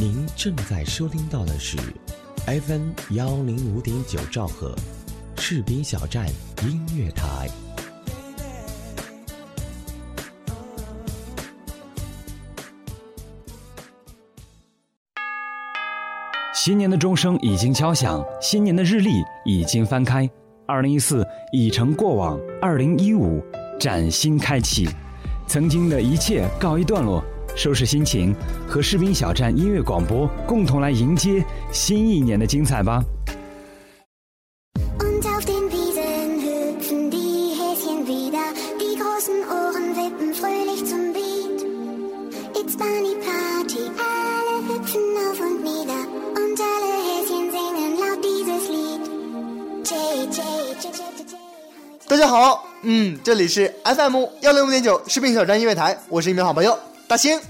您正在收听到的是 FM 幺零五点九兆赫，赤兵小站音乐台。新年的钟声已经敲响，新年的日历已经翻开，二零一四已成过往，二零一五崭新开启，曾经的一切告一段落，收拾心情，和士兵小站音乐广播共同来迎接新一年的精彩吧。大家好，嗯，这里是 FM 幺零五点九士兵小站音乐台，我是一名好朋友大兴。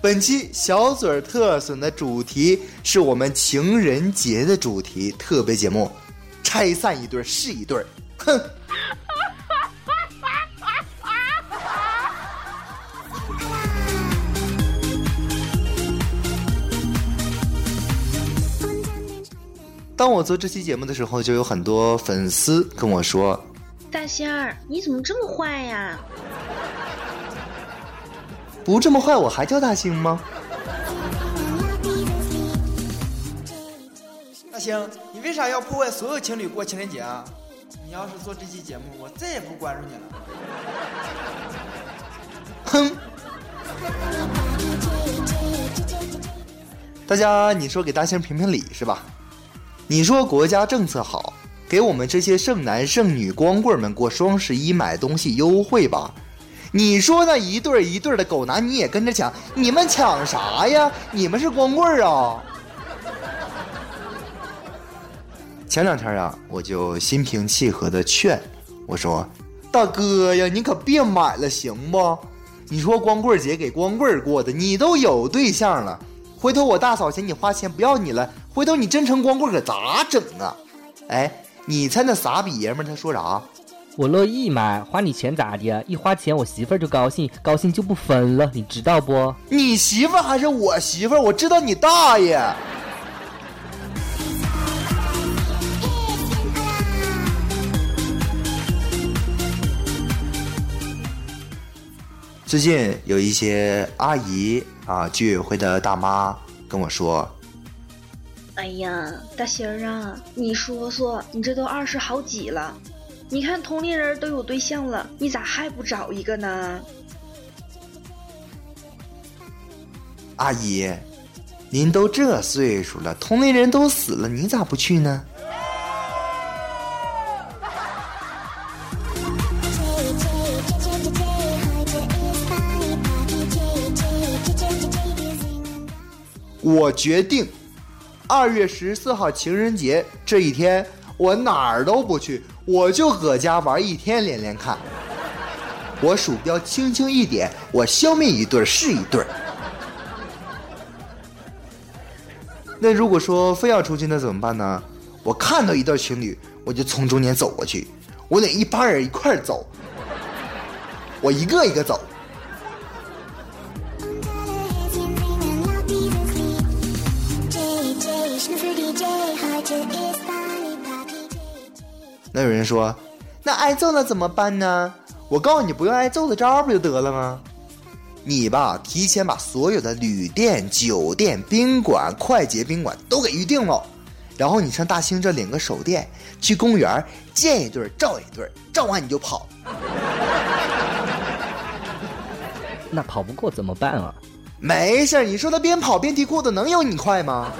本期小嘴儿特损的主题是我们情人节的主题特别节目，拆散一对是一对儿，哼。当我做这期节目的时候，就有很多粉丝跟我说大仙儿，你怎么这么坏呀？：“不这么坏，我还叫大星吗大星，你为啥要破坏所有情侣过情人节啊？你要是做这期节目，我再也不关注你了。？”哼！大家，你说给大星评评理是吧？你说国家政策好，给我们这些剩男剩女光棍们过双十一买东西优惠吧？你说那一对儿一对儿的狗男你也跟着抢，你们抢啥呀？你们是光棍啊？前两天啊，我就心平气和的劝我说：“大哥呀，你可别买了，行不？你说光棍节给光棍过的，你都有对象了，回头我大嫂嫌你花钱不要你了，回头你真成光棍可咋整啊？哎，你猜那傻逼爷们儿他说啥？我乐意买，花你钱咋的？一花钱我媳妇儿就高兴，高兴就不分了，你知道不？你媳妇儿还是我媳妇儿？我知道你大爷！最近有一些阿姨啊，居委会的大妈跟我说，哎呀，大仙儿啊，你说说，你这都二十好几了，你看同龄人都有对象了，你咋还不找一个呢？阿姨，您都这岁数了，同龄人都死了，你咋不去呢？我决定，二月十四号情人节这一天，我哪儿都不去，我就搁家玩一天连连看。我鼠标轻轻一点，我消灭一对是一对。那如果说非要出去，那怎么办呢？我看到一对情侣，我就从中间走过去，我得一帮人一块走，我一个一个走。那有人说，那挨揍了怎么办呢？我告诉你，不用挨揍的招不就得了吗？你吧，提前把所有的旅店、酒店、宾馆、快捷宾馆都给预定了，然后你上大兴这领个手电，去公园见一对儿照一对儿，照完你就跑。那跑不过怎么办啊？没事儿，你说他边跑边提裤子，能有你快吗？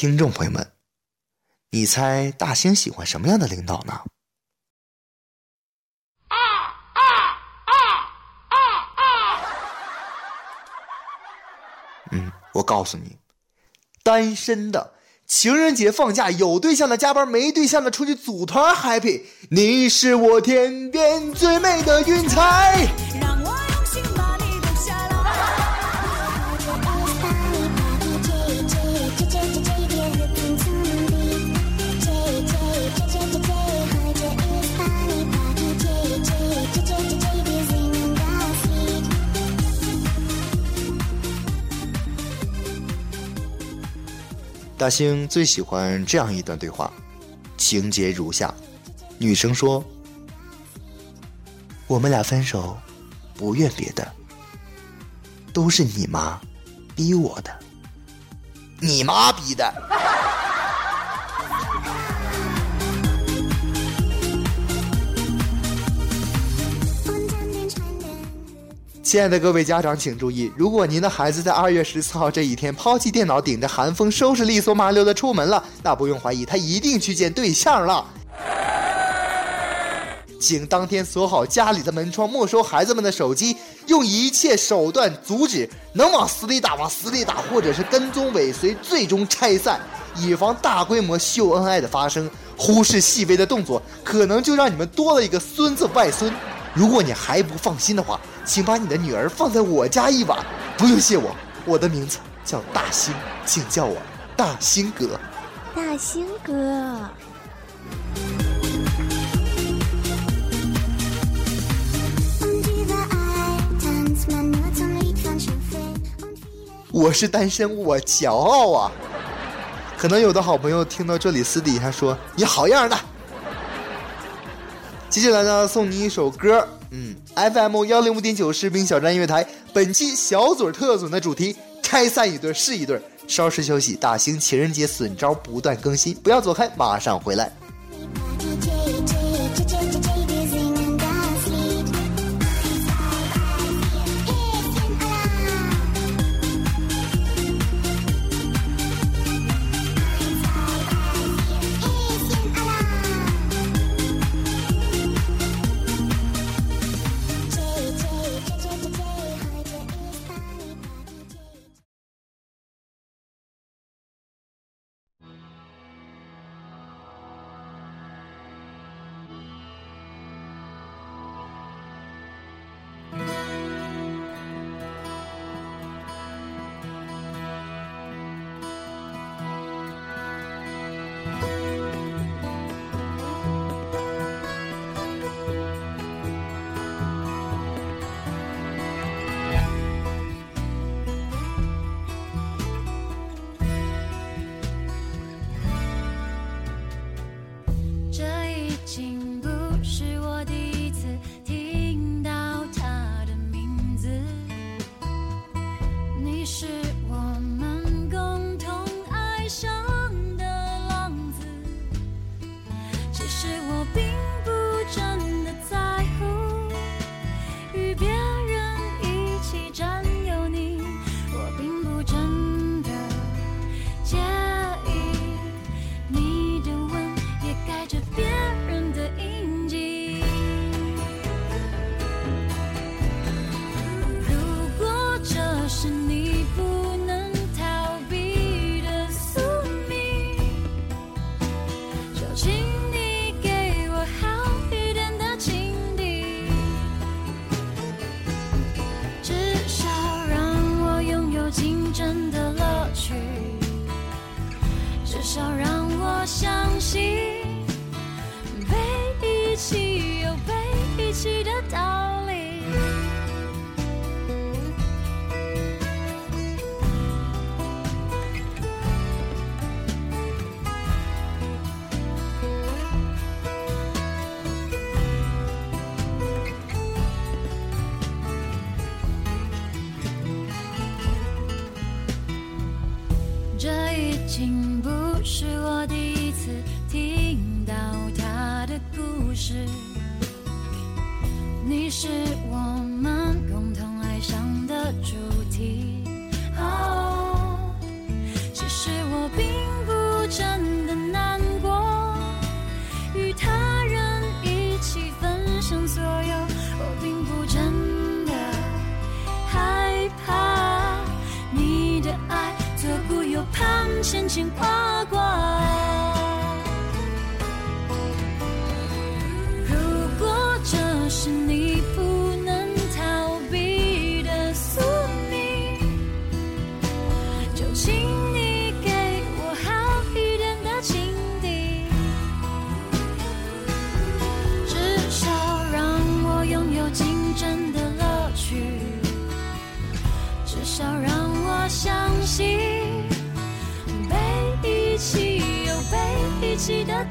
听众朋友们，你猜大兴喜欢什么样的领导呢？嗯，我告诉你，单身的、情人节放假，有对象的加班，没对象的出去组团 happy。你是我天边最美的云彩。大兴最喜欢这样一段对话，情节如下：女生说：“我们俩分手，不怨别的，都是你妈逼我的，你妈逼的。”亲爱的各位家长，请注意，如果您的孩子在二月十四号这一天抛弃电脑，顶着寒风，收拾利索麻溜的出门了，那不用怀疑，他一定去见对象了。请当天锁好家里的门窗，没收孩子们的手机，用一切手段阻止，能往死里打往死里打，或者是跟踪尾随，最终拆散，以防大规模秀恩爱的发生。忽视细微的动作，可能就让你们多了一个孙子外孙。如果你还不放心的话，请把你的女儿放在我家一晚，不用谢我，我的名字叫大兴，请叫我大兴哥。大兴哥，我是单身，我骄傲啊！可能有的好朋友听到这里，私底下说你好样的。接下来呢，送你一首歌，嗯，FM 幺零五点九士兵小站音乐台，本期小嘴特损的主题：拆散一对是一对。稍事休息，大型情人节损招不断更新，不要走开，马上回来。是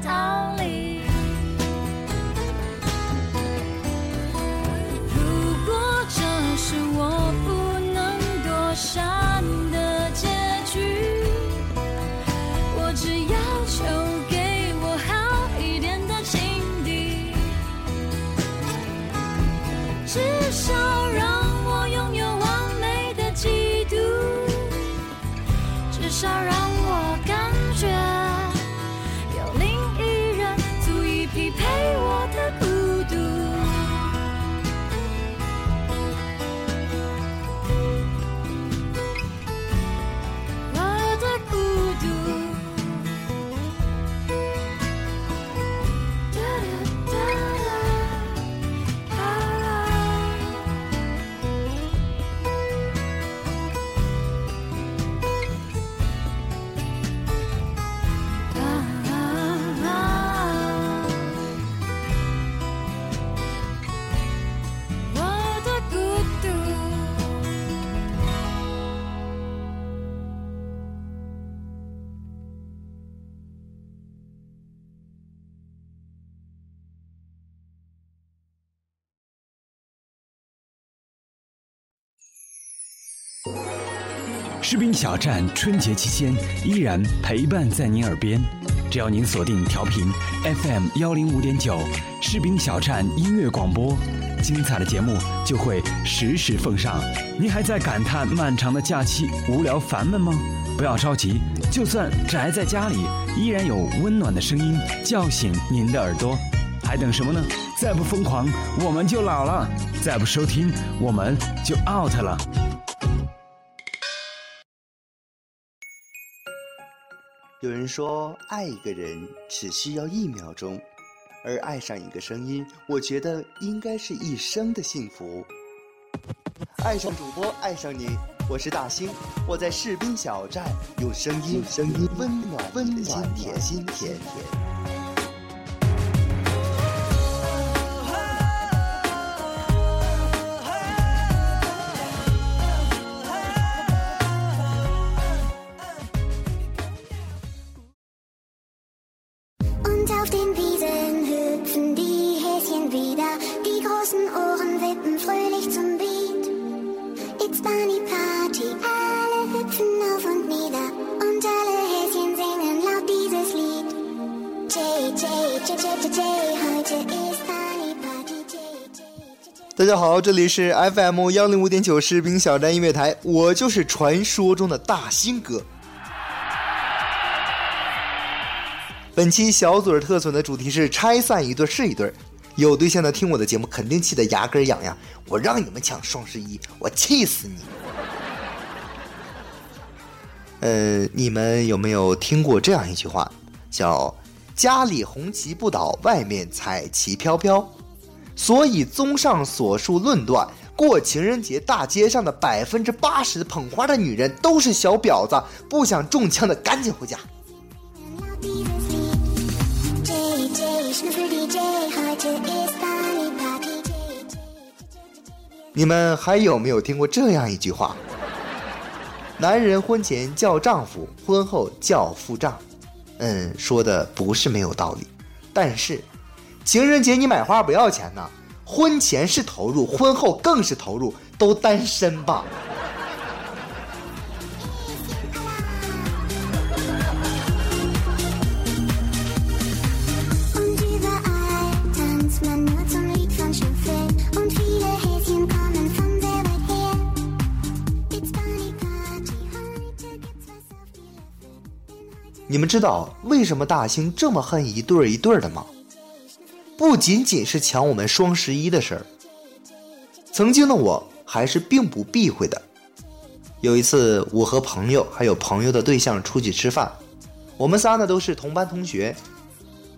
逃离。如果这是我不能躲闪的结局，我只要求给我好一点的情敌，至少让我拥有完美的嫉妒，至少让士兵小站春节期间依然陪伴在您耳边，只要您锁定调频 FM 幺零五点九，士兵小站音乐广播，精彩的节目就会实时奉上。您还在感叹漫长的假期无聊烦闷吗？不要着急，就算宅在家里，依然有温暖的声音叫醒您的耳朵。还等什么呢？再不疯狂，我们就老了；再不收听，我们就 out 了。有人说，爱一个人只需要一秒钟，而爱上一个声音，我觉得应该是一生的幸福。爱上主播，爱上你，我是大兴，我在士兵小站，用声音，声音温暖温暖你的心田。Und 大家好，这里是 FM 幺零五点九士兵小站音乐台，我就是传说中的大兴哥。本期小嘴儿特损的主题是拆散一对是一对，有对象的听我的节目肯定气得牙根痒痒，我让你们抢双十一，我气死你！呃，你们有没有听过这样一句话，叫“家里红旗不倒，外面彩旗飘飘”？所以，综上所述论断，过情人节大街上的百分之八十捧花的女人都是小婊子，不想中枪的赶紧回家。你们还有没有听过这样一句话？男人婚前叫丈夫，婚后叫付账。嗯，说的不是没有道理，但是情人节你买花不要钱呢，婚前是投入，婚后更是投入，都单身吧。你们知道为什么大兴这么恨一对儿一对儿的吗？不仅仅是抢我们双十一的事儿，曾经的我还是并不避讳的。有一次，我和朋友还有朋友的对象出去吃饭，我们仨呢都是同班同学，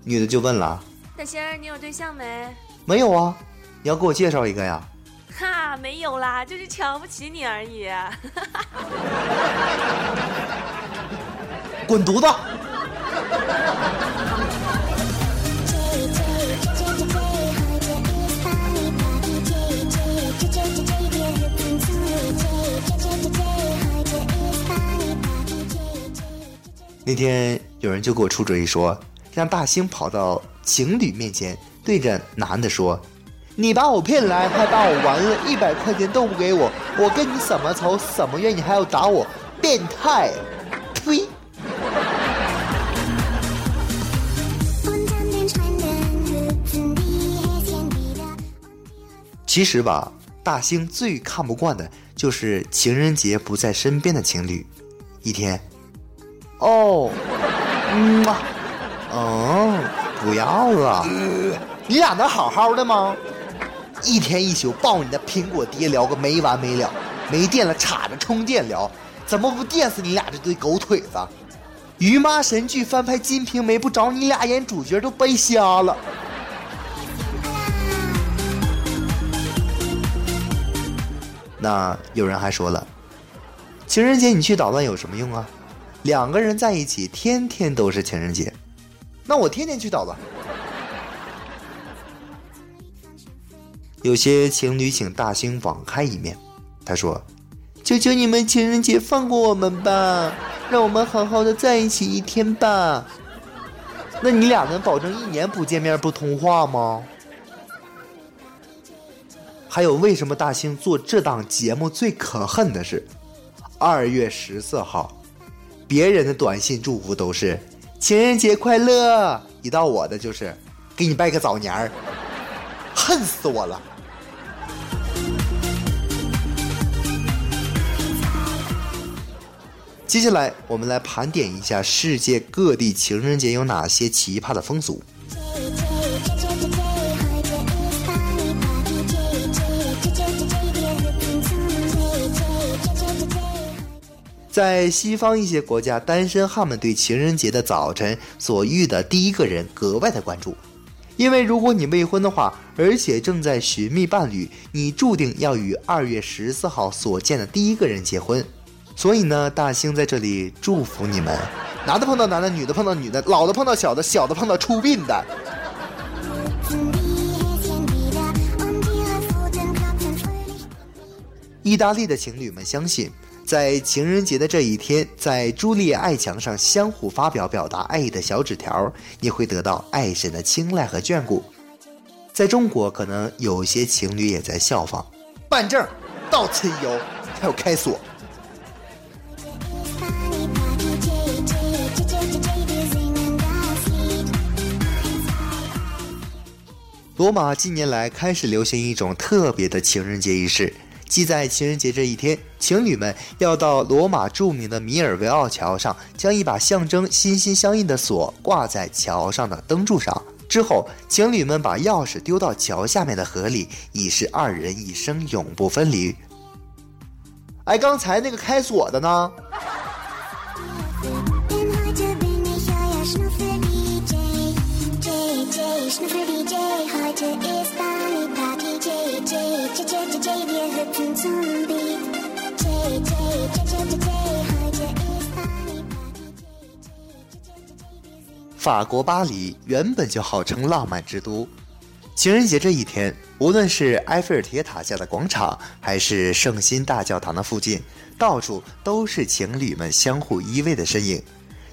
女的就问了大仙儿，你有对象没？：“没有啊？你要给我介绍一个呀哈，没有啦，就是瞧不起你而已。” 滚犊子。那天有人就给我出主意说让大兴跑到情侣面前对着男的说你把我骗来还把我玩了一百块钱都不给我我跟你什么仇什么怨你还要打我变态呸！其实吧，大兴最看不惯的就是情人节不在身边的情侣。一天，哦，嗯啊，嗯，不要了，你俩能好好的吗？一天一宿抱你的苹果爹聊个没完没了，没电了插着充电聊，怎么不电死你俩这对狗腿子？于妈神剧翻拍《金瓶梅》不找你俩演主角都白瞎了。那有人还说了，情人节你去捣乱有什么用啊？两个人在一起，天天都是情人节，那我天天去捣乱。有些情侣请大兴网开一面，他说：“求求你们情人节放过我们吧，让我们好好的在一起一天吧。”那你俩能保证一年不见面不通话吗？还有，为什么大兴做这档节目最可恨的是，二月十四号，别人的短信祝福都是情人节快乐，一到我的就是给你拜个早年儿，恨死我了。接下来，我们来盘点一下世界各地情人节有哪些奇葩的风俗。在西方一些国家，单身汉们对情人节的早晨所遇的第一个人格外的关注，因为如果你未婚的话，而且正在寻觅伴侣，你注定要与二月十四号所见的第一个人结婚。所以呢，大兴在这里祝福你们，男的碰到男的，女的碰到女的，老的碰到小的，小的碰到出殡的。意大利的情侣们相信，在情人节的这一天，在朱丽爱墙上相互发表表达爱意的小纸条，你会得到爱神的青睐和眷顾。在中国，可能有些情侣也在效仿，办证、到此一游，还有开锁。罗马近年来开始流行一种特别的情人节仪式，即在情人节这一天，情侣们要到罗马著名的米尔维奥桥上，将一把象征心心相印的锁挂在桥上的灯柱上。之后，情侣们把钥匙丢到桥下面的河里，以示二人一生永不分离。哎，刚才那个开锁的呢？法国巴黎原本就号称浪漫之都，情人节这一天，无论是埃菲尔铁塔下的广场，还是圣心大教堂的附近，到处都是情侣们相互依偎的身影。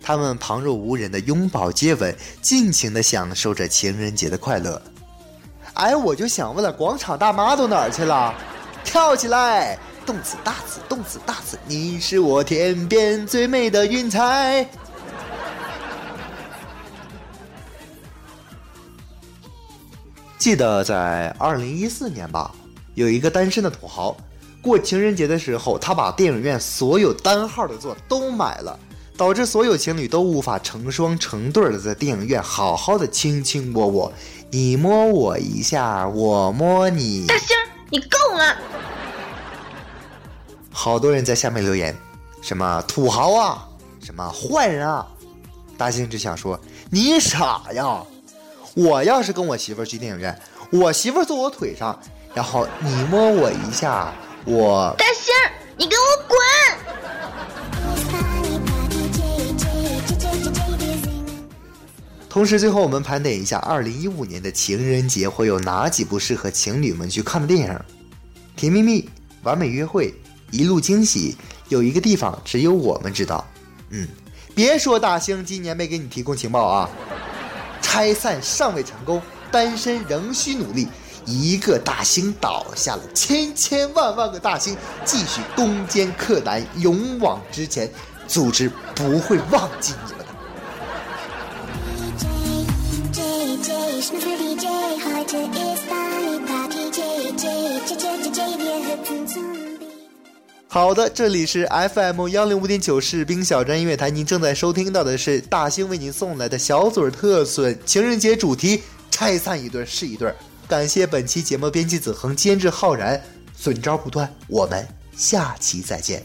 他们旁若无人的拥抱接吻，尽情地享受着情人节的快乐。哎，我就想问了，广场大妈都哪儿去了？跳起来！动次大次，动次大次，你是我天边最美的云彩。记得在二零一四年吧，有一个单身的土豪，过情人节的时候，他把电影院所有单号的座都买了，导致所有情侣都无法成双成对的在电影院好好的卿卿我我，你摸我一下，我摸你。大星儿，你够了！好多人在下面留言，什么土豪啊，什么坏人啊。大星只想说，你傻呀！我要是跟我媳妇儿去电影院，我媳妇儿坐我腿上，然后你摸我一下，我大星，你给我滚！同时，最后我们盘点一下二零一五年的情人节会有哪几部适合情侣们去看的电影：《甜蜜蜜》《完美约会》《一路惊喜》。有一个地方只有我们知道，嗯，别说大兴今年没给你提供情报啊。拆散尚未成功，单身仍需努力。一个大星倒下了，千千万万个大星继续攻坚克难，勇往直前。组织不会忘记你们的。好的，这里是 FM 幺零五点九士兵小站音乐台，您正在收听到的是大兴为您送来的小嘴儿特损情人节主题，拆散一对是一对。感谢本期节目编辑子恒、监制浩然，损招不断，我们下期再见。